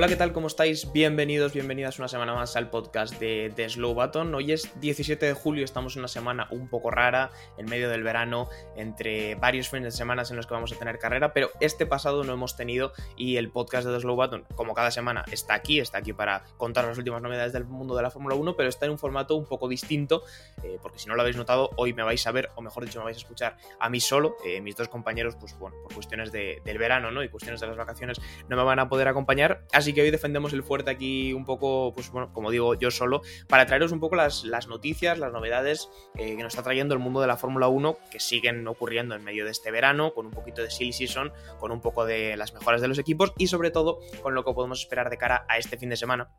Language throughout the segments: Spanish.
Hola, ¿qué tal? ¿Cómo estáis? Bienvenidos, bienvenidas una semana más al podcast de, The Slow Button. Hoy es 17 de julio, estamos en una semana un poco rara, en medio del verano, entre varios fines de semana en los que vamos a tener carrera, pero este pasado no hemos tenido y el podcast de The Slow Button, como cada semana, está aquí, está aquí para contar las últimas novedades del mundo de la Fórmula 1, pero está en un formato un poco distinto, eh, porque si no lo habéis notado, hoy me vais a ver, o mejor dicho, me vais a escuchar a mí solo. Eh, mis dos compañeros, pues bueno, por cuestiones de- del verano ¿no? y cuestiones de las vacaciones, no me van a poder acompañar, así que hoy defendemos el fuerte aquí un poco, pues bueno, como digo, yo solo, para traeros un poco las, las noticias, las novedades eh, que nos está trayendo el mundo de la Fórmula 1, que siguen ocurriendo en medio de este verano, con un poquito de silly season, con un poco de las mejoras de los equipos y sobre todo con lo que podemos esperar de cara a este fin de semana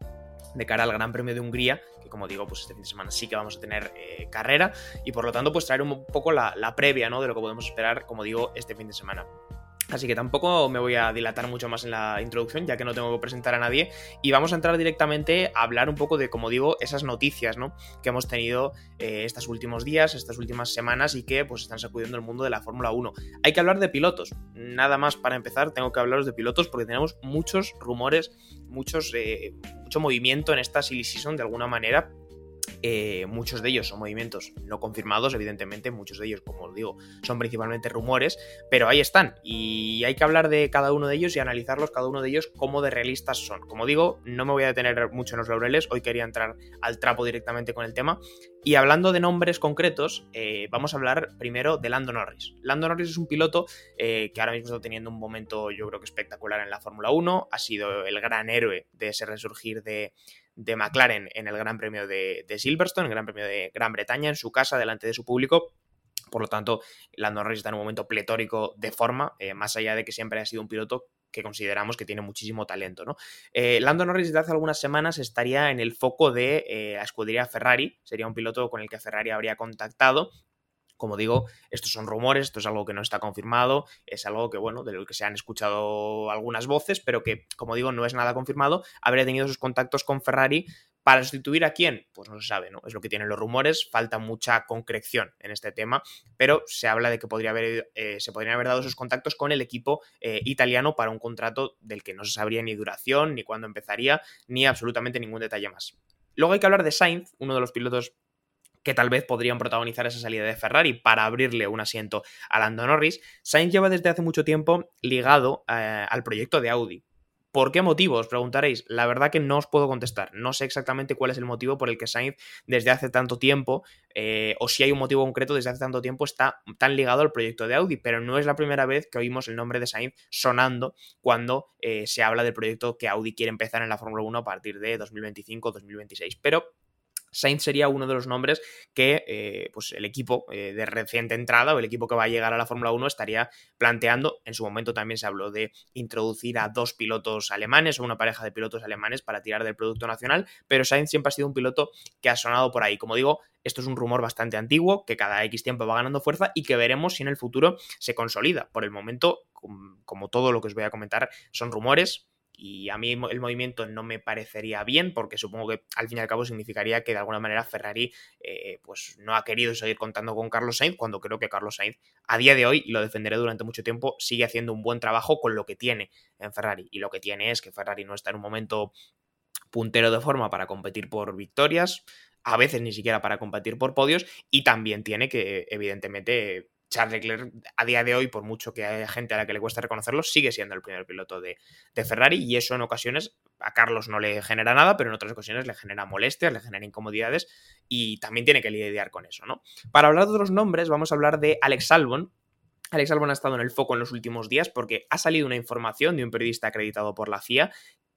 de cara al Gran Premio de Hungría, que como digo, pues este fin de semana sí que vamos a tener eh, carrera y por lo tanto pues traer un poco la, la previa ¿no? de lo que podemos esperar, como digo, este fin de semana. Así que tampoco me voy a dilatar mucho más en la introducción, ya que no tengo que presentar a nadie. Y vamos a entrar directamente a hablar un poco de, como digo, esas noticias ¿no? que hemos tenido eh, estos últimos días, estas últimas semanas y que pues están sacudiendo el mundo de la Fórmula 1. Hay que hablar de pilotos. Nada más para empezar, tengo que hablaros de pilotos porque tenemos muchos rumores, muchos, eh, mucho movimiento en esta silly season de alguna manera. Eh, muchos de ellos son movimientos no confirmados, evidentemente, muchos de ellos, como os digo, son principalmente rumores, pero ahí están y hay que hablar de cada uno de ellos y analizarlos cada uno de ellos como de realistas son. Como digo, no me voy a detener mucho en los laureles, hoy quería entrar al trapo directamente con el tema y hablando de nombres concretos, eh, vamos a hablar primero de Lando Norris. Lando Norris es un piloto eh, que ahora mismo está teniendo un momento yo creo que espectacular en la Fórmula 1, ha sido el gran héroe de ese resurgir de, de McLaren en el Gran Premio de, de Silverstone, el Gran Premio de Gran Bretaña, en su casa, delante de su público. Por lo tanto, Lando Norris está en un momento pletórico de forma, eh, más allá de que siempre ha sido un piloto que consideramos que tiene muchísimo talento. ¿no? Eh, Lando Norris desde hace algunas semanas estaría en el foco de eh, la escudería Ferrari, sería un piloto con el que Ferrari habría contactado como digo, estos son rumores, esto es algo que no está confirmado, es algo que, bueno, de lo que se han escuchado algunas voces, pero que, como digo, no es nada confirmado. Habría tenido sus contactos con Ferrari para sustituir a quién, pues no se sabe, ¿no? Es lo que tienen los rumores, falta mucha concreción en este tema, pero se habla de que podría haber, eh, se podrían haber dado esos contactos con el equipo eh, italiano para un contrato del que no se sabría ni duración, ni cuándo empezaría, ni absolutamente ningún detalle más. Luego hay que hablar de Sainz, uno de los pilotos que tal vez podrían protagonizar esa salida de Ferrari para abrirle un asiento a Lando Norris. Sainz lleva desde hace mucho tiempo ligado eh, al proyecto de Audi. ¿Por qué motivo? Os preguntaréis. La verdad que no os puedo contestar. No sé exactamente cuál es el motivo por el que Sainz desde hace tanto tiempo, eh, o si hay un motivo concreto desde hace tanto tiempo, está tan ligado al proyecto de Audi. Pero no es la primera vez que oímos el nombre de Sainz sonando cuando eh, se habla del proyecto que Audi quiere empezar en la Fórmula 1 a partir de 2025-2026. Pero Sainz sería uno de los nombres que eh, pues el equipo eh, de reciente entrada o el equipo que va a llegar a la Fórmula 1 estaría planteando. En su momento también se habló de introducir a dos pilotos alemanes o una pareja de pilotos alemanes para tirar del producto nacional, pero Sainz siempre ha sido un piloto que ha sonado por ahí. Como digo, esto es un rumor bastante antiguo que cada X tiempo va ganando fuerza y que veremos si en el futuro se consolida. Por el momento, como todo lo que os voy a comentar, son rumores, y a mí el movimiento no me parecería bien porque supongo que al fin y al cabo significaría que de alguna manera Ferrari eh, pues no ha querido seguir contando con Carlos Sainz cuando creo que Carlos Sainz a día de hoy, y lo defenderé durante mucho tiempo, sigue haciendo un buen trabajo con lo que tiene en Ferrari. Y lo que tiene es que Ferrari no está en un momento puntero de forma para competir por victorias, a veces ni siquiera para competir por podios y también tiene que evidentemente Charles Leclerc a día de hoy, por mucho que haya gente a la que le cuesta reconocerlo, sigue siendo el primer piloto de, Ferrari y eso en ocasiones a Carlos no le genera nada, pero en otras ocasiones le genera molestias, le genera incomodidades y también tiene que lidiar con eso, ¿no? Para hablar de otros nombres, vamos a hablar de Alex Albon, Alex Albon ha estado en el foco en los últimos días porque ha salido una información de un periodista acreditado por la FIA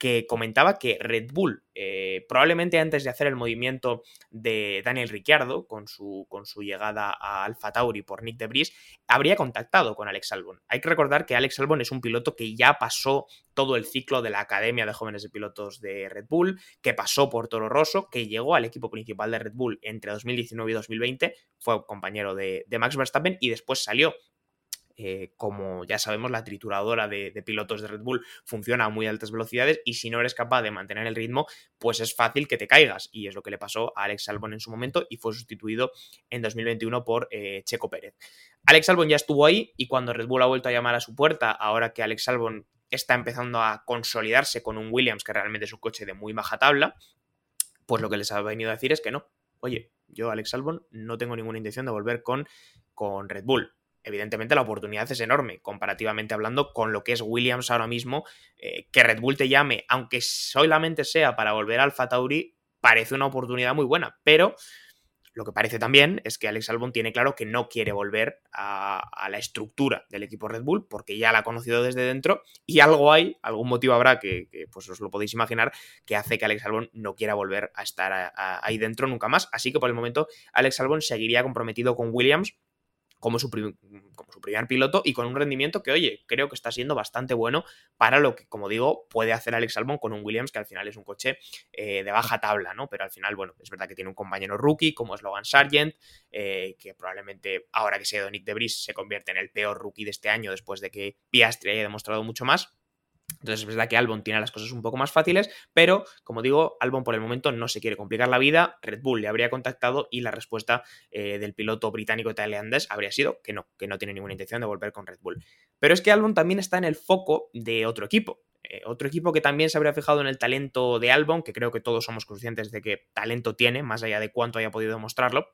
que comentaba que Red Bull, eh, probablemente antes de hacer el movimiento de Daniel Ricciardo con su, con su llegada a Alfa Tauri por Nick de Vries, habría contactado con Alex Albon. Hay que recordar que Alex Albon es un piloto que ya pasó todo el ciclo de la Academia de Jóvenes de Pilotos de Red Bull, que pasó por Toro Rosso, que llegó al equipo principal de Red Bull entre 2019 y 2020, fue compañero de Max Verstappen y después salió eh, como ya sabemos, la trituradora de, pilotos de Red Bull funciona a muy altas velocidades y si no eres capaz de mantener el ritmo, pues es fácil que te caigas. Y es lo que le pasó a Alex Albon en su momento y fue sustituido en 2021 por eh, Checo Pérez. Alex Albon ya estuvo ahí y cuando Red Bull ha vuelto a llamar a su puerta, ahora que Alex Albon está empezando a consolidarse con un Williams que realmente es un coche de muy baja tabla, pues lo que les ha venido a decir es que no. Oye, yo, Alex Albon, no tengo ninguna intención de volver con, con Red Bull evidentemente la oportunidad es enorme, comparativamente hablando con lo que es Williams ahora mismo, eh, que Red Bull te llame, aunque solamente sea para volver al Alfa parece una oportunidad muy buena, pero lo que parece también es que Alex Albon tiene claro que no quiere volver a, la estructura del equipo Red Bull porque ya la ha conocido desde dentro y algo hay, algún motivo habrá que, pues os lo podéis imaginar que hace que Alex Albon no quiera volver a estar ahí dentro nunca más. Así que por el momento Alex Albon seguiría comprometido con Williams como su, primer piloto y con un rendimiento que, oye, creo que está siendo bastante bueno para lo que, como digo, puede hacer Alex Albon con un Williams que al final es un coche eh, de baja tabla, ¿no? Pero al final, bueno, es verdad que tiene un compañero rookie como es Logan Sargent, eh, que probablemente ahora que se ha ido Nick de Debris se convierte en el peor rookie de este año después de que Piastri haya demostrado mucho más. Entonces es verdad que Albon tiene las cosas un poco más fáciles, pero como digo, Albon por el momento no se quiere complicar la vida. Red Bull le habría contactado y la respuesta eh, del piloto británico tailandés habría sido que no, que no tiene ninguna intención de volver con Red Bull. Pero es que Albon también está en el foco de otro equipo. Eh, otro equipo que también se habría fijado en el talento de Albon, que creo que todos somos conscientes de que talento tiene, más allá de cuánto haya podido demostrarlo,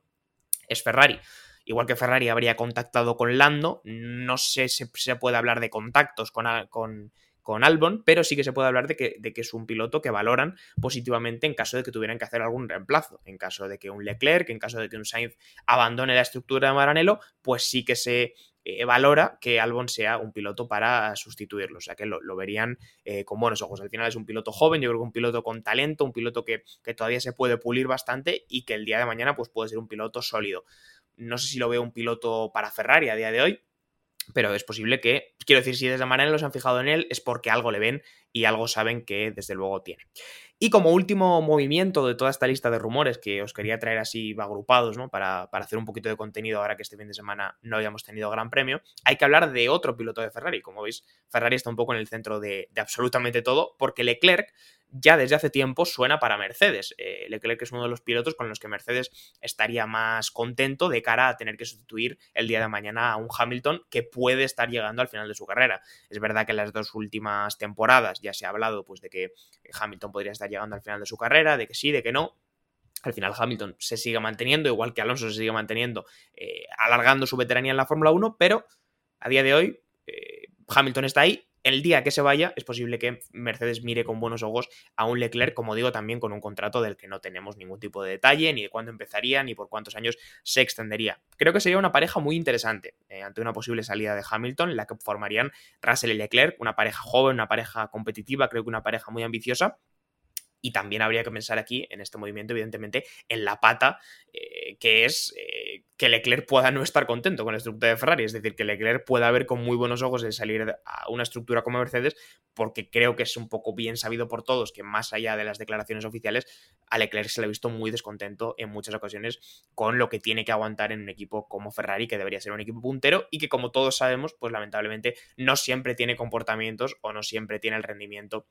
es Ferrari igual que Ferrari habría contactado con Lando, no sé si se puede hablar de contactos con, con, con Albon, pero sí que se puede hablar de que, es un piloto que valoran positivamente en caso de que tuvieran que hacer algún reemplazo. En caso de que un Leclerc, en caso de que un Sainz abandone la estructura de Maranello, pues sí que se eh, valora que Albon sea un piloto para sustituirlo. O sea que lo, verían eh, con buenos ojos. Al final es un piloto joven, yo creo que un piloto con talento, un piloto que, que todavía se puede pulir bastante y que el día de mañana pues, puede ser un piloto sólido. No sé si lo veo un piloto para Ferrari a día de hoy, pero es posible que, quiero decir, si desde manera los han fijado en él, es porque algo le ven y algo saben que desde luego tiene. Y como último movimiento de toda esta lista de rumores que os quería traer así agrupados, ¿no? Para, hacer un poquito de contenido ahora que este fin de semana no hayamos tenido gran premio, hay que hablar de otro piloto de Ferrari. Como veis, Ferrari está un poco en el centro de, absolutamente todo, porque Leclerc ya desde hace tiempo suena para Mercedes. Eh, Leclerc es uno de los pilotos con los que Mercedes estaría más contento de cara a tener que sustituir el día de mañana a un Hamilton que puede estar llegando al final de su carrera. Es verdad que en las dos últimas temporadas ya se ha hablado pues, de que Hamilton podría estar llegando al final de su carrera, de que sí, de que no. Al final Hamilton se sigue manteniendo, igual que Alonso se sigue manteniendo, eh, alargando su veteranía en la Fórmula 1, pero a día de hoy eh, Hamilton está ahí el día que se vaya, es posible que Mercedes mire con buenos ojos a un Leclerc, como digo, también con un contrato del que no tenemos ningún tipo de detalle, ni de cuándo empezaría, ni por cuántos años se extendería. Creo que sería una pareja muy interesante eh, ante una posible salida de Hamilton, la que formarían Russell y Leclerc, una pareja joven, una pareja competitiva, creo que una pareja muy ambiciosa y también habría que pensar aquí, en este movimiento, evidentemente, en la pata, eh, que es eh, que Leclerc pueda no estar contento con la estructura de Ferrari. Es decir, que Leclerc pueda ver con muy buenos ojos de salir a una estructura como Mercedes, porque creo que es un poco bien sabido por todos que más allá de las declaraciones oficiales, a Leclerc se le ha visto muy descontento en muchas ocasiones con lo que tiene que aguantar en un equipo como Ferrari, que debería ser un equipo puntero y que como todos sabemos, pues lamentablemente no siempre tiene comportamientos o no siempre tiene el rendimiento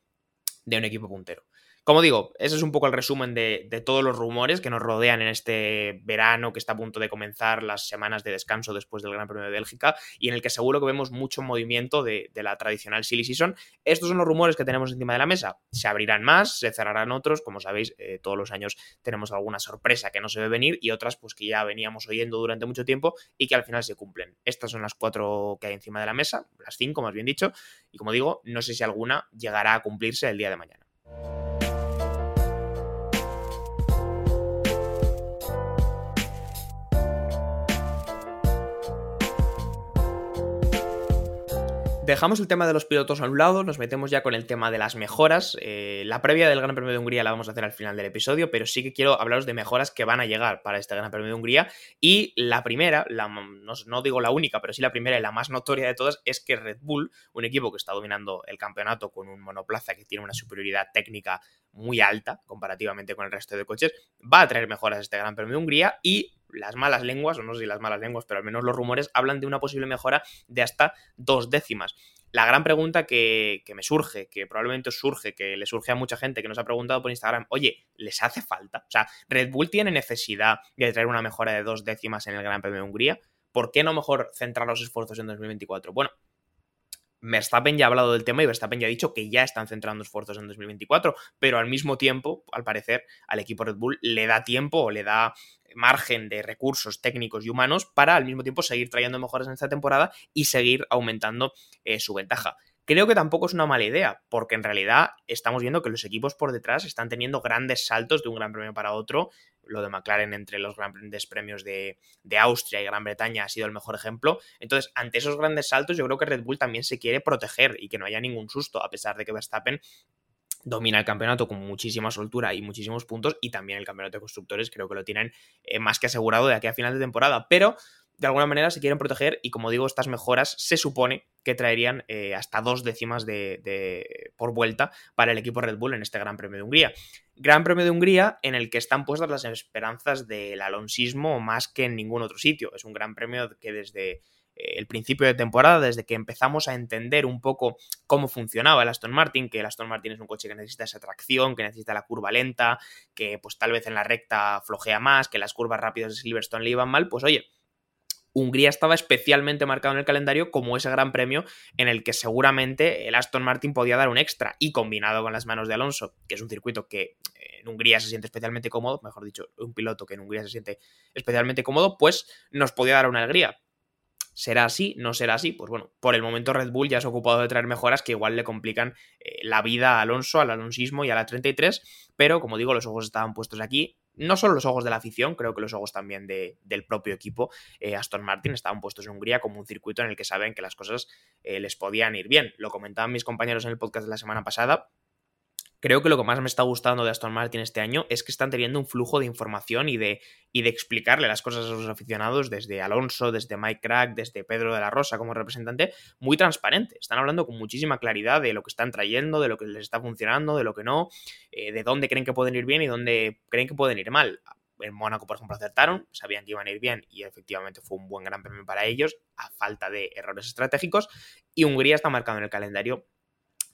de un equipo puntero. Como digo, ese es un poco el resumen de, todos los rumores que nos rodean en este verano que está a punto de comenzar las semanas de descanso después del Gran Premio de Bélgica y en el que seguro que vemos mucho movimiento de, la tradicional silly season. Estos son los rumores que tenemos encima de la mesa. Se abrirán más, se cerrarán otros. Como sabéis, eh, todos los años tenemos alguna sorpresa que no se ve venir y otras pues que ya veníamos oyendo durante mucho tiempo y que al final se cumplen. Estas son las cuatro que hay encima de la mesa, las cinco más bien dicho, y como digo, no sé si alguna llegará a cumplirse el día de mañana. Dejamos el tema de los pilotos a un lado, nos metemos ya con el tema de las mejoras. Eh, la previa del Gran Premio de Hungría la vamos a hacer al final del episodio, pero sí que quiero hablaros de mejoras que van a llegar para este Gran Premio de Hungría. Y la primera, la, no, digo la única, pero sí la primera y la más notoria de todas, es que Red Bull, un equipo que está dominando el campeonato con un monoplaza que tiene una superioridad técnica muy alta comparativamente con el resto de coches, va a traer mejoras a este Gran Premio de Hungría y las malas lenguas, o no sé si las malas lenguas, pero al menos los rumores hablan de una posible mejora de hasta dos décimas. La gran pregunta que, me surge, que probablemente surge, que le surge a mucha gente que nos ha preguntado por Instagram, oye, ¿les hace falta? O sea, ¿Red Bull tiene necesidad de traer una mejora de dos décimas en el Gran Premio de Hungría? ¿Por qué no mejor centrar los esfuerzos en 2024? Bueno, Verstappen ya ha hablado del tema y Verstappen ya ha dicho que ya están centrando esfuerzos en 2024, pero al mismo tiempo, al parecer, al equipo Red Bull le da tiempo o le da margen de recursos técnicos y humanos para al mismo tiempo seguir trayendo mejoras en esta temporada y seguir aumentando eh, su ventaja. Creo que tampoco es una mala idea, porque en realidad estamos viendo que los equipos por detrás están teniendo grandes saltos de un gran premio para otro. Lo de McLaren entre los grandes premios de, de, Austria y Gran Bretaña ha sido el mejor ejemplo. Entonces, ante esos grandes saltos, yo creo que Red Bull también se quiere proteger y que no haya ningún susto, a pesar de que Verstappen domina el campeonato con muchísima soltura y muchísimos puntos y también el campeonato de constructores creo que lo tienen eh, más que asegurado de aquí a final de temporada, pero de alguna manera se quieren proteger y como digo, estas mejoras se supone que traerían eh, hasta dos décimas de, por vuelta para el equipo Red Bull en este Gran Premio de Hungría. Gran Premio de Hungría en el que están puestas las esperanzas del alonsismo más que en ningún otro sitio. Es un gran premio que desde el principio de temporada, desde que empezamos a entender un poco cómo funcionaba el Aston Martin, que el Aston Martin es un coche que necesita esa tracción, que necesita la curva lenta, que pues tal vez en la recta flojea más, que las curvas rápidas de Silverstone le iban mal, pues oye, Hungría estaba especialmente marcado en el calendario como ese gran premio en el que seguramente el Aston Martin podía dar un extra y combinado con las manos de Alonso, que es un circuito que en Hungría se siente especialmente cómodo, mejor dicho, un piloto que en Hungría se siente especialmente cómodo, pues nos podía dar una alegría. ¿Será así? ¿No será así? Pues bueno, por el momento Red Bull ya se ha ocupado de traer mejoras que igual le complican eh, la vida a Alonso, al alonsismo y a la 33, pero como digo, los ojos estaban puestos aquí no solo los ojos de la afición, creo que los ojos también del propio equipo. Eh, Aston Martin estaban puestos en Hungría como un circuito en el que saben que las cosas eh, les podían ir bien. Lo comentaban mis compañeros en el podcast de la semana pasada. Creo que lo que más me está gustando de Aston Martin este año es que están teniendo un flujo de información y de, y de explicarle las cosas a sus aficionados desde Alonso, desde Mike Crack, desde Pedro de la Rosa como representante, muy transparente. Están hablando con muchísima claridad de lo que están trayendo, de lo que les está funcionando, de lo que no, eh, de dónde creen que pueden ir bien y dónde creen que pueden ir mal. En Mónaco, por ejemplo, acertaron, sabían que iban a ir bien y efectivamente fue un buen gran premio para ellos, a falta de errores estratégicos. Y Hungría está marcado en el calendario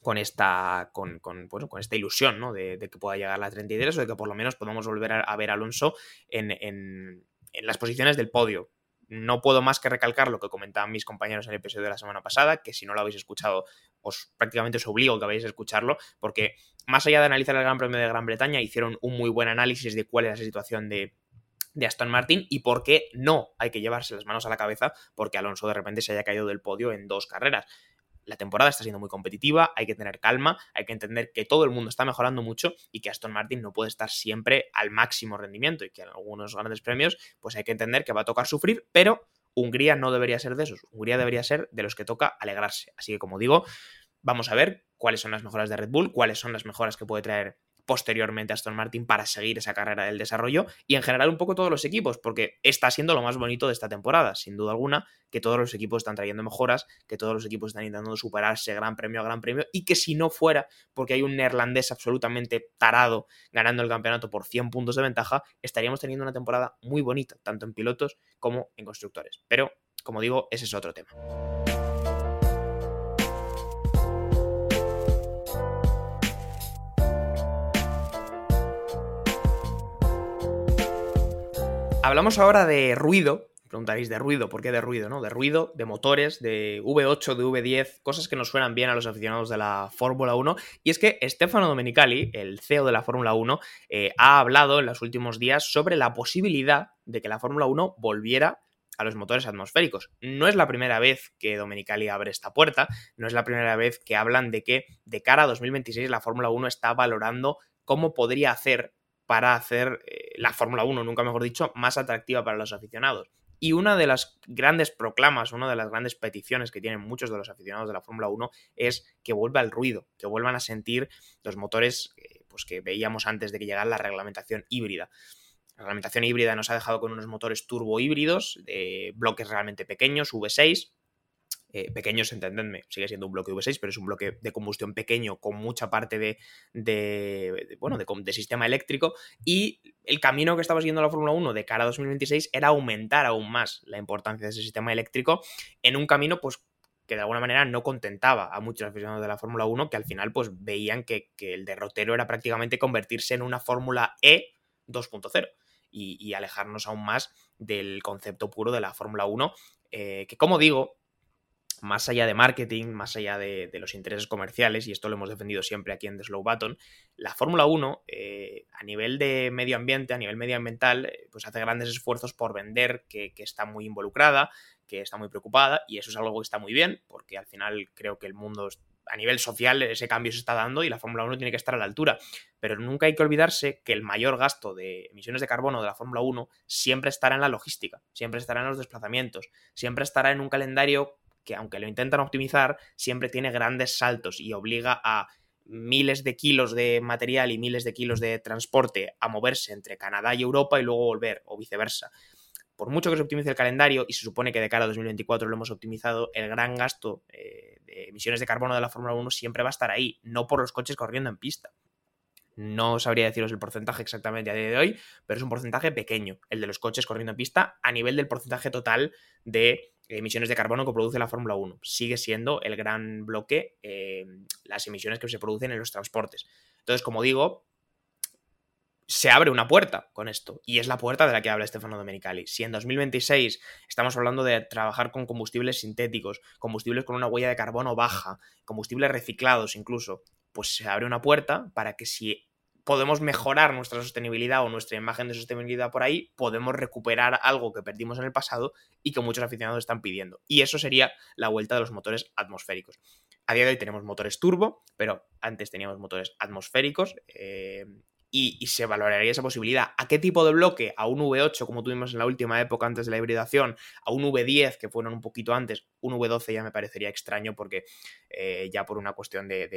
con esta, con, con, con esta ilusión ¿no? de, que pueda llegar la 33 o de que por lo menos podamos volver a, ver a Alonso en, las posiciones del podio. No puedo más que recalcar lo que comentaban mis compañeros en el episodio de la semana pasada, que si no lo habéis escuchado, os prácticamente os obligo a que vayáis a escucharlo, porque más allá de analizar el Gran Premio de Gran Bretaña, hicieron un muy buen análisis de cuál es la situación de, de Aston Martin y por qué no hay que llevarse las manos a la cabeza porque Alonso de repente se haya caído del podio en dos carreras la temporada está siendo muy competitiva, hay que tener calma, hay que entender que todo el mundo está mejorando mucho y que Aston Martin no puede estar siempre al máximo rendimiento y que en algunos grandes premios pues hay que entender que va a tocar sufrir, pero Hungría no debería ser de esos, Hungría debería ser de los que toca alegrarse. Así que como digo, vamos a ver cuáles son las mejoras de Red Bull, cuáles son las mejoras que puede traer posteriormente Aston Martin para seguir esa carrera del desarrollo y en general un poco todos los equipos, porque está siendo lo más bonito de esta temporada, sin duda alguna, que todos los equipos están trayendo mejoras, que todos los equipos están intentando superarse gran premio a gran premio y que si no fuera porque hay un neerlandés absolutamente tarado ganando el campeonato por 100 puntos de ventaja, estaríamos teniendo una temporada muy bonita, tanto en pilotos como en constructores. Pero, como digo, ese es otro tema. Hablamos ahora de ruido. Preguntaréis de ruido, ¿por qué de ruido? ¿no? De ruido, de motores, de V8, de V10, cosas que nos suenan bien a los aficionados de la Fórmula 1. Y es que Stefano Domenicali, el CEO de la Fórmula 1, eh, ha hablado en los últimos días sobre la posibilidad de que la Fórmula 1 volviera a los motores atmosféricos. No es la primera vez que Domenicali abre esta puerta, no es la primera vez que hablan de que de cara a 2026 la Fórmula 1 está valorando cómo podría hacer para hacer eh, la Fórmula 1, nunca mejor dicho, más atractiva para los aficionados. Y una de las grandes proclamas, una de las grandes peticiones que tienen muchos de los aficionados de la Fórmula 1 es que vuelva el ruido, que vuelvan a sentir los motores eh, pues que veíamos antes de que llegara la reglamentación híbrida. La reglamentación híbrida nos ha dejado con unos motores turbo híbridos de bloques realmente pequeños, V6, eh, pequeños, entendedme, sigue siendo un bloque V6, pero es un bloque de combustión pequeño con mucha parte de, de, bueno, de, sistema eléctrico y el camino que estaba siguiendo la Fórmula 1 de cara a 2026 era aumentar aún más la importancia de ese sistema eléctrico en un camino pues que de alguna manera no contentaba a muchos aficionados de la Fórmula 1 que al final pues veían que, el derrotero era prácticamente convertirse en una Fórmula E 2.0 y, alejarnos aún más del concepto puro de la Fórmula 1 eh, que como digo más allá de marketing, más allá de, los intereses comerciales, y esto lo hemos defendido siempre aquí en The Slow Button, la Fórmula 1, eh, a nivel de medio ambiente, a nivel medioambiental, eh, pues hace grandes esfuerzos por vender que, está muy involucrada, que está muy preocupada, y eso es algo que está muy bien, porque al final creo que el mundo a nivel social ese cambio se está dando y la Fórmula 1 tiene que estar a la altura. Pero nunca hay que olvidarse que el mayor gasto de emisiones de carbono de la Fórmula 1 siempre estará en la logística, siempre estará en los desplazamientos, siempre estará en un calendario que aunque lo intentan optimizar, siempre tiene grandes saltos y obliga a miles de kilos de material y miles de kilos de transporte a moverse entre Canadá y Europa y luego volver, o viceversa. Por mucho que se optimice el calendario, y se supone que de cara a 2024 lo hemos optimizado, el gran gasto eh, de emisiones de carbono de la Fórmula 1 siempre va a estar ahí, no por los coches corriendo en pista. No sabría deciros el porcentaje exactamente a día de hoy, pero es un porcentaje pequeño, el de los coches corriendo en pista, a nivel del porcentaje total de emisiones de carbono que produce la Fórmula 1. Sigue siendo el gran bloque eh, las emisiones que se producen en los transportes. Entonces, como digo, se abre una puerta con esto, y es la puerta de la que habla Stefano Domenicali. Si en 2026 estamos hablando de trabajar con combustibles sintéticos, combustibles con una huella de carbono baja, combustibles reciclados incluso, pues se abre una puerta para que si podemos mejorar nuestra sostenibilidad o nuestra imagen de sostenibilidad por ahí, podemos recuperar algo que perdimos en el pasado y que muchos aficionados están pidiendo. Y eso sería la vuelta de los motores atmosféricos. A día de hoy tenemos motores turbo, pero antes teníamos motores atmosféricos eh, y, se valoraría esa posibilidad. ¿A qué tipo de bloque? ¿A un V8 como tuvimos en la última época antes de la hibridación? ¿A un V10 que fueron un poquito antes? Un V12 ya me parecería extraño porque eh, ya por una cuestión de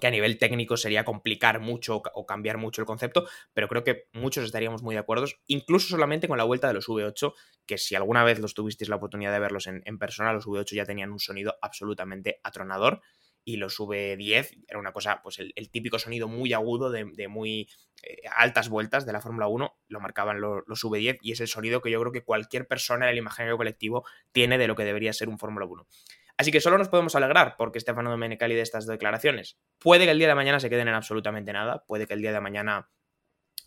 que a nivel técnico sería complicar mucho o cambiar mucho el concepto, pero creo que muchos estaríamos muy de acuerdo, incluso solamente con la vuelta de los V8, que si alguna vez los tuvisteis la oportunidad de verlos en, persona, los V8 ya tenían un sonido absolutamente atronador y los V10 era una cosa, pues el, típico sonido muy agudo de, muy eh, altas vueltas de la Fórmula 1, lo marcaban los V10 y es el sonido que yo creo que cualquier persona en el imaginario colectivo tiene de lo que debería ser un Fórmula 1. Así que solo nos podemos alegrar porque Stefano Domenicali de estas declaraciones. Puede que el día de mañana se queden en absolutamente nada, puede que el día de mañana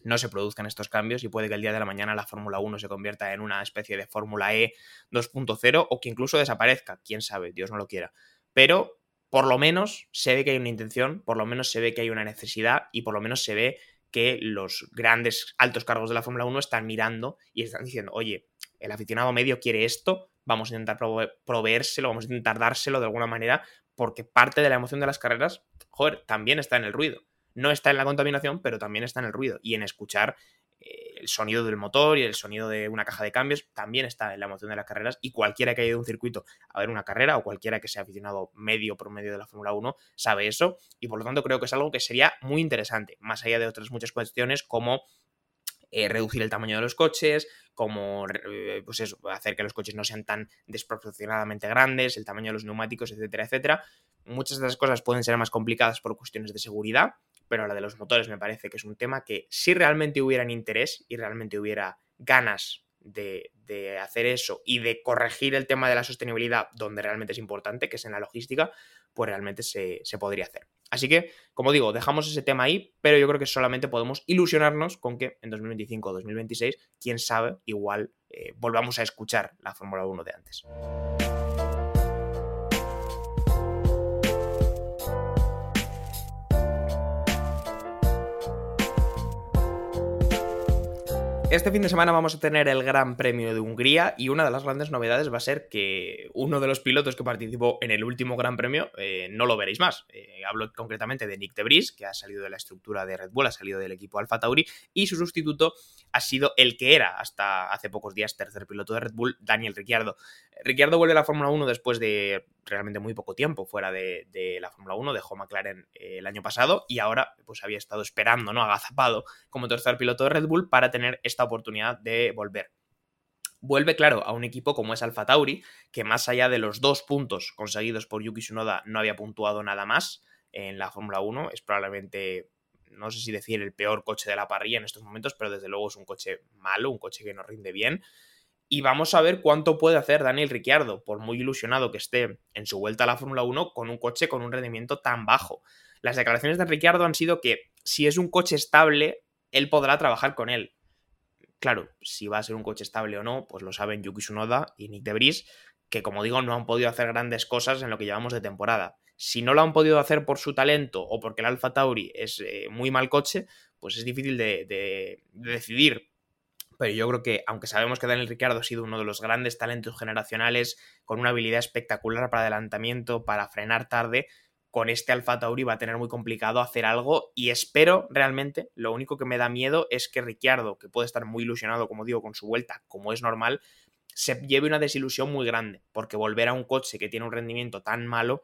no se produzcan estos cambios y puede que el día de la mañana la Fórmula 1 se convierta en una especie de Fórmula E 2.0 o que incluso desaparezca, quién sabe, Dios no lo quiera. Pero por lo menos se ve que hay una intención, por lo menos se ve que hay una necesidad y por lo menos se ve que los grandes altos cargos de la Fórmula 1 están mirando y están diciendo, oye, el aficionado medio quiere esto, vamos a intentar proveérselo, vamos a intentar dárselo de alguna manera, porque parte de la emoción de las carreras, joder, también está en el ruido. No está en la contaminación, pero también está en el ruido. Y en escuchar eh, el sonido del motor y el sonido de una caja de cambios, también está en la emoción de las carreras. Y cualquiera que haya ido a un circuito a ver una carrera o cualquiera que sea aficionado medio por medio de la Fórmula 1 sabe eso. Y por lo tanto creo que es algo que sería muy interesante, más allá de otras muchas cuestiones como eh, reducir el tamaño de los coches, como eh, pues eso, hacer que los coches no sean tan desproporcionadamente grandes, el tamaño de los neumáticos, etcétera, etcétera. Muchas de esas cosas pueden ser más complicadas por cuestiones de seguridad, pero la de los motores me parece que es un tema que si realmente hubieran interés y realmente hubiera ganas de, de, hacer eso y de corregir el tema de la sostenibilidad donde realmente es importante, que es en la logística, pues realmente se, se podría hacer. Así que, como digo, dejamos ese tema ahí, pero yo creo que solamente podemos ilusionarnos con que en 2025 o 2026, quién sabe, igual eh, volvamos a escuchar la Fórmula 1 de antes. Este fin de semana vamos a tener el Gran Premio de Hungría y una de las grandes novedades va a ser que uno de los pilotos que participó en el último Gran Premio eh, no lo veréis más. Eh, hablo concretamente de Nick de Vries, que ha salido de la estructura de Red Bull, ha salido del equipo Alfa Tauri y su sustituto ha sido el que era hasta hace pocos días tercer piloto de Red Bull, Daniel Ricciardo. Ricciardo vuelve a la Fórmula 1 después de realmente muy poco tiempo fuera de, la Fórmula 1, dejó McLaren eh, el año pasado y ahora pues había estado esperando, ¿no? Agazapado como tercer piloto de Red Bull para tener esta oportunidad de volver. Vuelve, claro, a un equipo como es Alfa Tauri, que más allá de los dos puntos conseguidos por Yuki Tsunoda no había puntuado nada más en la Fórmula 1. Es probablemente, no sé si decir el peor coche de la parrilla en estos momentos, pero desde luego es un coche malo, un coche que no rinde bien. Y vamos a ver cuánto puede hacer Daniel Ricciardo, por muy ilusionado que esté en su vuelta a la Fórmula 1 con un coche con un rendimiento tan bajo. Las declaraciones de Ricciardo han sido que si es un coche estable, él podrá trabajar con él. Claro, si va a ser un coche estable o no, pues lo saben Yuki Tsunoda y Nick Debris, que como digo, no han podido hacer grandes cosas en lo que llevamos de temporada. Si no lo han podido hacer por su talento o porque el Alfa Tauri es eh, muy mal coche, pues es difícil de, de, decidir. Pero yo creo que, aunque sabemos que Daniel Ricciardo ha sido uno de los grandes talentos generacionales, con una habilidad espectacular para adelantamiento, para frenar tarde, con este Alfa Tauri va a tener muy complicado hacer algo y espero realmente, lo único que me da miedo es que Ricciardo, que puede estar muy ilusionado, como digo, con su vuelta, como es normal, se lleve una desilusión muy grande, porque volver a un coche que tiene un rendimiento tan malo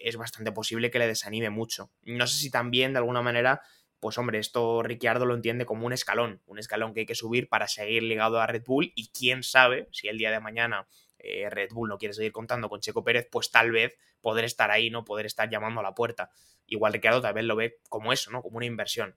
es bastante posible que le desanime mucho. No sé si también de alguna manera, pues hombre, esto Ricciardo lo entiende como un escalón, un escalón que hay que subir para seguir ligado a Red Bull y quién sabe si el día de mañana eh, Red Bull no quiere seguir contando con Checo Pérez, pues tal vez poder estar ahí, ¿no? Poder estar llamando a la puerta. Igual Ricciardo tal vez lo ve como eso, ¿no? Como una inversión.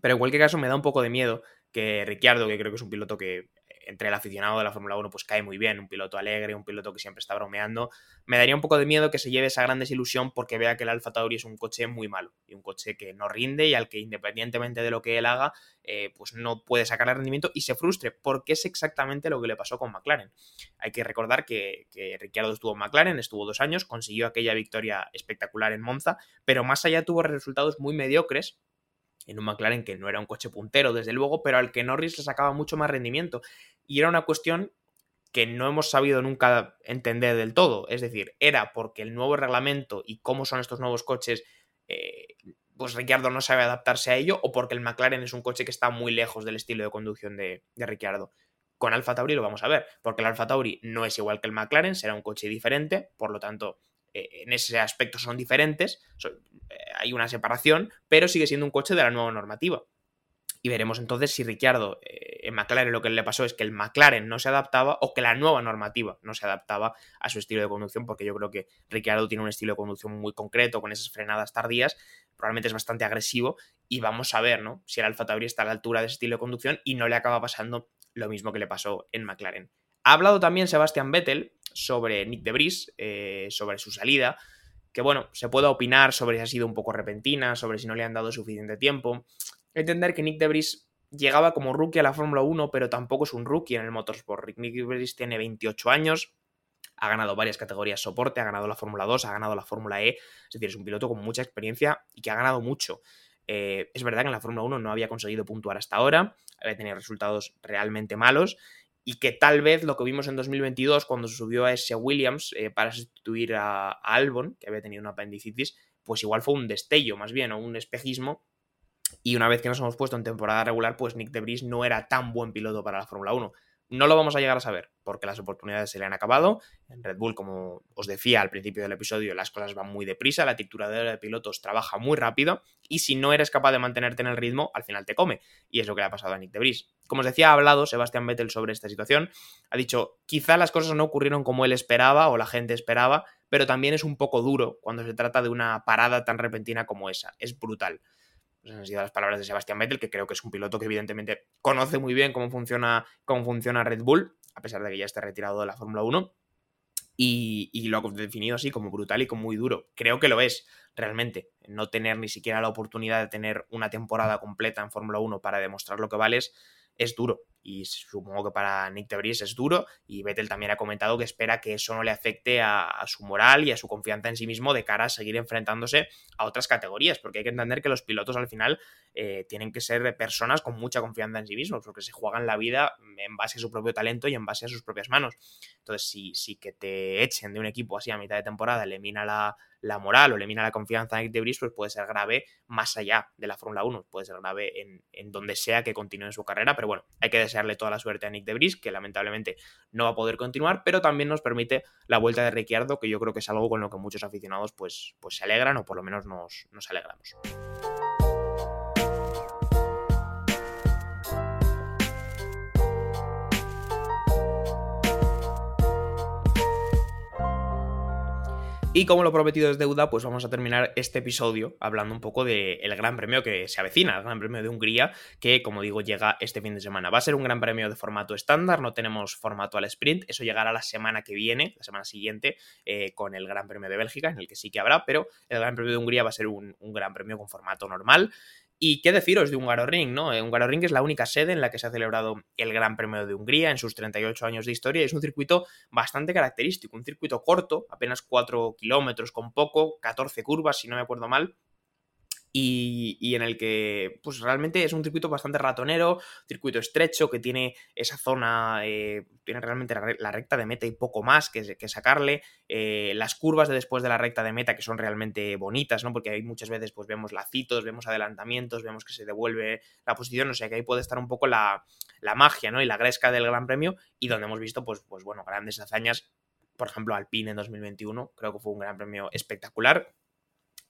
Pero en cualquier caso me da un poco de miedo que Ricciardo, que creo que es un piloto que entre el aficionado de la Fórmula 1 pues cae muy bien, un piloto alegre, un piloto que siempre está bromeando. Me daría un poco de miedo que se lleve esa gran desilusión porque vea que el Alfa Tauri es un coche muy malo y un coche que no rinde y al que independientemente de lo que él haga, eh, pues no puede sacar el rendimiento y se frustre porque es exactamente lo que le pasó con McLaren. Hay que recordar que, que Ricciardo estuvo en McLaren, estuvo dos años, consiguió aquella victoria espectacular en Monza, pero más allá tuvo resultados muy mediocres en un McLaren que no era un coche puntero, desde luego, pero al que Norris le sacaba mucho más rendimiento. Y era una cuestión que no hemos sabido nunca entender del todo. Es decir, era porque el nuevo reglamento y cómo son estos nuevos coches, eh, pues Ricciardo no sabe adaptarse a ello, o porque el McLaren es un coche que está muy lejos del estilo de conducción de, de Ricciardo. Con Alfa Tauri lo vamos a ver, porque el Alfa Tauri no es igual que el McLaren, será un coche diferente, por lo tanto, en ese aspecto son diferentes, eh, hay una separación, pero sigue siendo un coche de la nueva normativa. Y veremos entonces si Ricciardo eh, en McLaren lo que le pasó es que el McLaren no se adaptaba o que la nueva normativa no se adaptaba a su estilo de conducción, porque yo creo que Ricciardo tiene un estilo de conducción muy concreto, con esas frenadas tardías, probablemente es bastante agresivo, y vamos a ver ¿no? si el Alfa Tauri está a la altura de ese estilo de conducción y no le acaba pasando lo mismo que le pasó en McLaren. Ha hablado también Sebastian Vettel sobre Nick de Vries, eh, sobre su salida, que bueno, se puede opinar sobre si ha sido un poco repentina, sobre si no le han dado suficiente tiempo. Entender que Nick de Vries llegaba como rookie a la Fórmula 1, pero tampoco es un rookie en el motorsport. Nick de Vries tiene 28 años, ha ganado varias categorías soporte, ha ganado la Fórmula 2, ha ganado la Fórmula E, es decir, es un piloto con mucha experiencia y que ha ganado mucho. Eh, es verdad que en la Fórmula 1 no había conseguido puntuar hasta ahora, había tenido resultados realmente malos y que tal vez lo que vimos en 2022 cuando se subió a ese Williams eh, para sustituir a, Albon, que había tenido una apendicitis, pues igual fue un destello más bien o un espejismo. Y una vez que nos hemos puesto en temporada regular, pues Nick de no era tan buen piloto para la Fórmula 1. No lo vamos a llegar a saber, porque las oportunidades se le han acabado. En Red Bull, como os decía al principio del episodio, las cosas van muy deprisa, la trituradora de pilotos trabaja muy rápido, y si no eres capaz de mantenerte en el ritmo, al final te come. Y es lo que le ha pasado a Nick de Vries. Como os decía, ha hablado Sebastián Vettel sobre esta situación. Ha dicho, quizá las cosas no ocurrieron como él esperaba o la gente esperaba, pero también es un poco duro cuando se trata de una parada tan repentina como esa. Es brutal. Pues han sido las palabras de Sebastián Vettel, que creo que es un piloto que evidentemente conoce muy bien cómo funciona, cómo funciona Red Bull, a pesar de que ya esté retirado de la Fórmula 1. Y, y, lo ha definido así como brutal y como muy duro. Creo que lo es, realmente. No tener ni siquiera la oportunidad de tener una temporada completa en Fórmula 1 para demostrar lo que vales es duro. Y supongo que para Nick de es duro y Vettel también ha comentado que espera que eso no le afecte a, su moral y a su confianza en sí mismo de cara a seguir enfrentándose a otras categorías, porque hay que entender que los pilotos al final eh, tienen que ser personas con mucha confianza en sí mismos, porque se juegan la vida en base a su propio talento y en base a sus propias manos. Entonces, si que te echen de un equipo así a mitad de temporada elimina la, la moral o elimina la confianza en Nick de pues puede ser grave más allá de la Fórmula 1, puede ser grave en, en, donde sea que continúe su carrera, pero bueno, hay que desearle toda la suerte a Nick de Vries, que lamentablemente no va a poder continuar, pero también nos permite la vuelta de Ricciardo, que yo creo que es algo con lo que muchos aficionados pues, pues se alegran o por lo menos nos, nos alegramos. Y como lo prometido es deuda, pues vamos a terminar este episodio hablando un poco del Gran Premio que se avecina, el Gran Premio de Hungría, que como digo llega este fin de semana. Va a ser un Gran Premio de formato estándar, no tenemos formato al sprint, eso llegará la semana que viene, la semana siguiente, eh, con el Gran Premio de Bélgica, en el que sí que habrá, pero el Gran Premio de Hungría va a ser un Gran Premio con formato normal. Y qué deciros de Hungaroring, ¿no? Eh, Hungaroring es la única sede en la que se ha celebrado el Gran Premio de Hungría en sus 38 años de historia. Es un circuito bastante característico, un circuito corto, apenas 4 kilómetros con poco, 14 curvas, si no me acuerdo mal, y, en el que pues realmente es un circuito bastante ratonero, circuito estrecho que tiene esa zona, eh, tiene realmente la, recta de meta y poco más que, sacarle, eh, las curvas de después de la recta de meta que son realmente bonitas, ¿no? porque hay muchas veces pues vemos lacitos, vemos adelantamientos, vemos que se devuelve la posición, o sea que ahí puede estar un poco la, magia ¿no? y la gresca del Gran Premio y donde hemos visto pues, pues bueno, grandes hazañas por ejemplo, Alpine en 2021, creo que fue un gran premio espectacular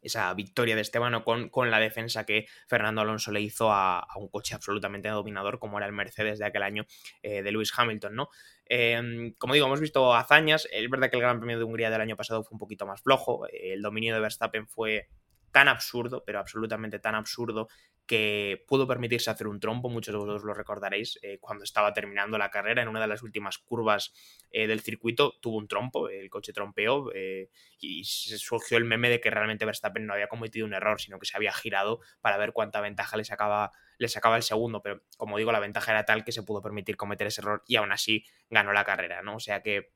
esa victoria de Esteban con, con la defensa que Fernando Alonso le hizo a, un coche absolutamente dominador como era el Mercedes de aquel año eh, de Lewis Hamilton, ¿no? Em, como digo, hemos visto hazañas, es verdad que el Gran Premio de Hungría del año pasado fue un poquito más flojo, el dominio de Verstappen fue tan absurdo, pero absolutamente tan absurdo, que pudo permitirse hacer un trompo, muchos de vosotros lo recordaréis, eh, cuando estaba terminando la carrera, en una de las últimas curvas eh, del circuito, tuvo un trompo, el coche trompeó eh, y surgió el meme de que realmente Verstappen no había cometido un error, sino que se había girado para ver cuánta ventaja le sacaba, le sacaba el segundo, pero como digo, la ventaja era tal que se pudo permitir cometer ese error y aún así ganó la carrera, ¿no? O sea que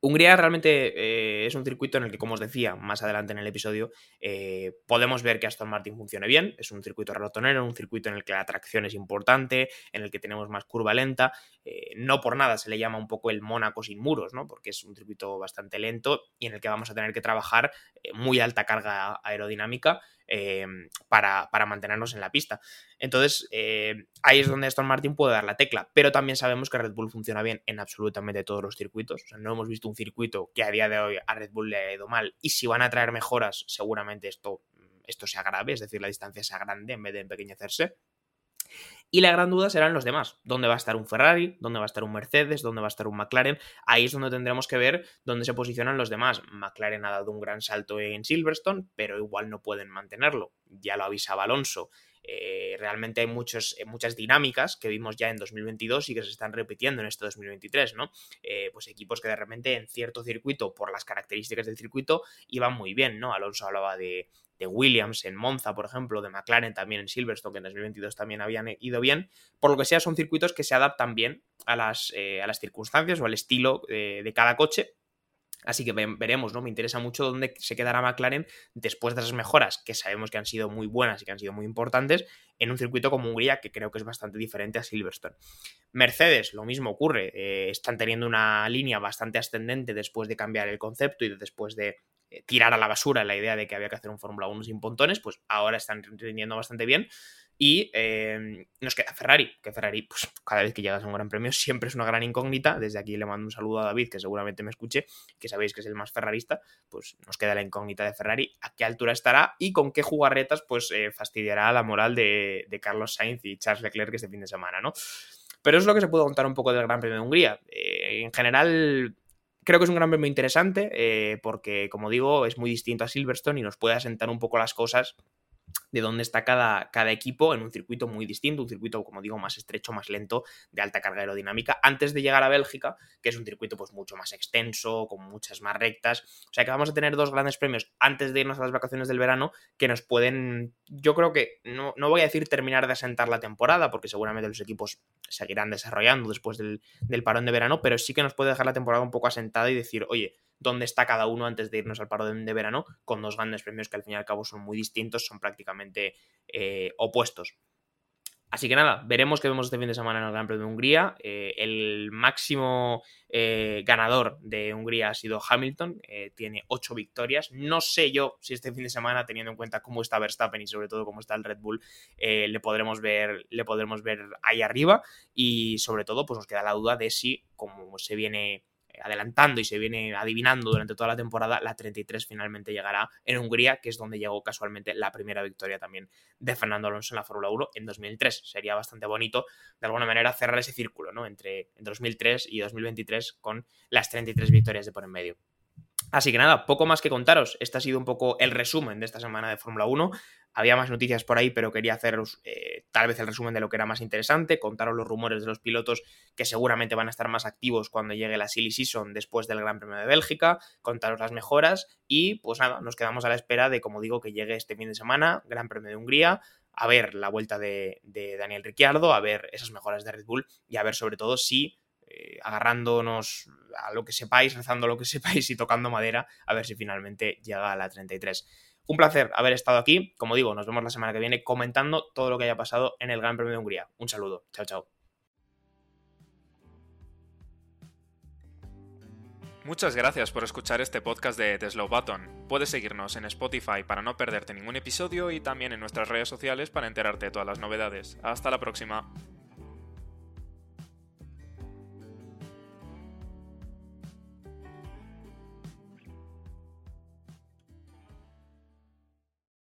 Hungría realmente eh, es un circuito en el que, como os decía más adelante en el episodio, eh, podemos ver que Aston Martin funcione bien. Es un circuito rotonero, un circuito en el que la tracción es importante, en el que tenemos más curva lenta. Eh, no por nada se le llama un poco el Mónaco sin muros, ¿no? porque es un circuito bastante lento y en el que vamos a tener que trabajar muy alta carga aerodinámica Em, para, mantenernos en la pista. Entonces, eh, ahí es donde Aston Martin puede dar la tecla, pero también sabemos que Red Bull funciona bien en absolutamente todos los circuitos. no hemos visto un circuito que a día de hoy a Red Bull le ha ido mal y si van a traer mejoras, seguramente esto, esto sea grave, es decir, la distancia sea grande en vez de empequeñecerse. Y la gran duda serán los demás. ¿Dónde va a estar un Ferrari? ¿Dónde va a estar un Mercedes? ¿Dónde va a estar un McLaren? Ahí es donde tendremos que ver dónde se posicionan los demás. McLaren ha dado un gran salto en Silverstone, pero igual no pueden mantenerlo. Ya lo avisaba Alonso. Eh, realmente hay muchos, eh, muchas dinámicas que vimos ya en 2022 y que se están repitiendo en este 2023, ¿no? Eh, pues equipos que de repente en cierto circuito, por las características del circuito, iban muy bien, ¿no? Alonso hablaba de, de Williams en Monza, por ejemplo, de McLaren también en Silverstone, que en 2022 también habían ido bien. Por lo que sea, son circuitos que se adaptan bien a las, a las circunstancias o al estilo de cada coche Así que veremos, ¿no? Me interesa mucho dónde se quedará McLaren después de esas mejoras que sabemos que han sido muy buenas y que han sido muy importantes en un circuito como Hungría que creo que es bastante diferente a Silverstone. Mercedes, lo mismo ocurre, eh, están teniendo una línea bastante ascendente después de cambiar el concepto y después de eh, tirar a la basura la idea de que había que hacer un Fórmula 1 sin pontones, pues ahora están rindiendo bastante bien. Y em, nos queda Ferrari, que Ferrari, pues cada vez que llegas a un gran premio siempre es una gran incógnita. Desde aquí le mando un saludo a David, que seguramente me escuche, que sabéis que es el más ferrarista. Pues nos queda la incógnita de Ferrari, a qué altura estará y con qué jugarretas, pues eh, fastidiará la moral de, Carlos Sainz y Charles Leclerc este fin de semana, ¿no? Pero es lo que se puede contar un poco del Gran Premio de Hungría. Eh, en general, creo que es un gran premio interesante, eh, porque, como digo, es muy distinto a Silverstone y nos puede asentar un poco las cosas de dónde está cada, cada equipo en un circuito muy distinto, un circuito, como digo, más estrecho, más lento, de alta carga aerodinámica, antes de llegar a Bélgica, que es un circuito pues mucho más extenso, con muchas más rectas. O sea que vamos a tener dos grandes premios antes de irnos a las vacaciones del verano que nos pueden, yo creo que, no, no voy a decir terminar de asentar la temporada, porque seguramente los equipos seguirán desarrollando después del, del parón de verano, pero sí que nos puede dejar la temporada un poco asentada y decir, oye, dónde está cada uno antes de irnos al paro de, verano, con dos grandes premios que al fin y al cabo son muy distintos, son prácticamente eh, opuestos. Así que nada, veremos qué vemos este fin de semana en el Gran Premio de Hungría. Eh, el máximo eh, ganador de Hungría ha sido Hamilton, tiene ocho victorias. No sé yo si este fin de semana, teniendo en cuenta cómo está Verstappen y sobre todo cómo está el Red Bull, le, podremos ver, le podremos ver ahí arriba. Y sobre todo, pues nos queda la duda de si, como se viene adelantando y se viene adivinando durante toda la temporada, la 33 finalmente llegará en Hungría, que es donde llegó casualmente la primera victoria también de Fernando Alonso en la Fórmula 1 en 2003. Sería bastante bonito, de alguna manera, cerrar ese círculo, ¿no? Entre, entre 2003 y 2023 con las 33 victorias de por en medio. Así que nada, poco más que contaros. Este ha sido un poco el resumen de esta semana de Fórmula 1. Había más noticias por ahí, pero quería haceros eh, tal vez el resumen de lo que era más interesante, contaros los rumores de los pilotos que seguramente van a estar más activos cuando llegue la Silly Season después del Gran Premio de Bélgica, contaros las mejoras y pues nada, nos quedamos a la espera de, como digo, que llegue este fin de semana, Gran Premio de Hungría, a ver la vuelta de, de Daniel Ricciardo, a ver esas mejoras de Red Bull y a ver sobre todo si eh, agarrándonos a lo que sepáis, rezando lo que sepáis y tocando madera, a ver si finalmente llega a la 33. Un placer haber estado aquí. Como digo, nos vemos la semana que viene comentando todo lo que haya pasado en el Gran Premio de Hungría. Un saludo. Chao, chao. Muchas gracias por escuchar este podcast de The Slow Button. Puedes seguirnos en Spotify para no perderte ningún episodio y también en nuestras redes sociales para enterarte de todas las novedades. Hasta la próxima.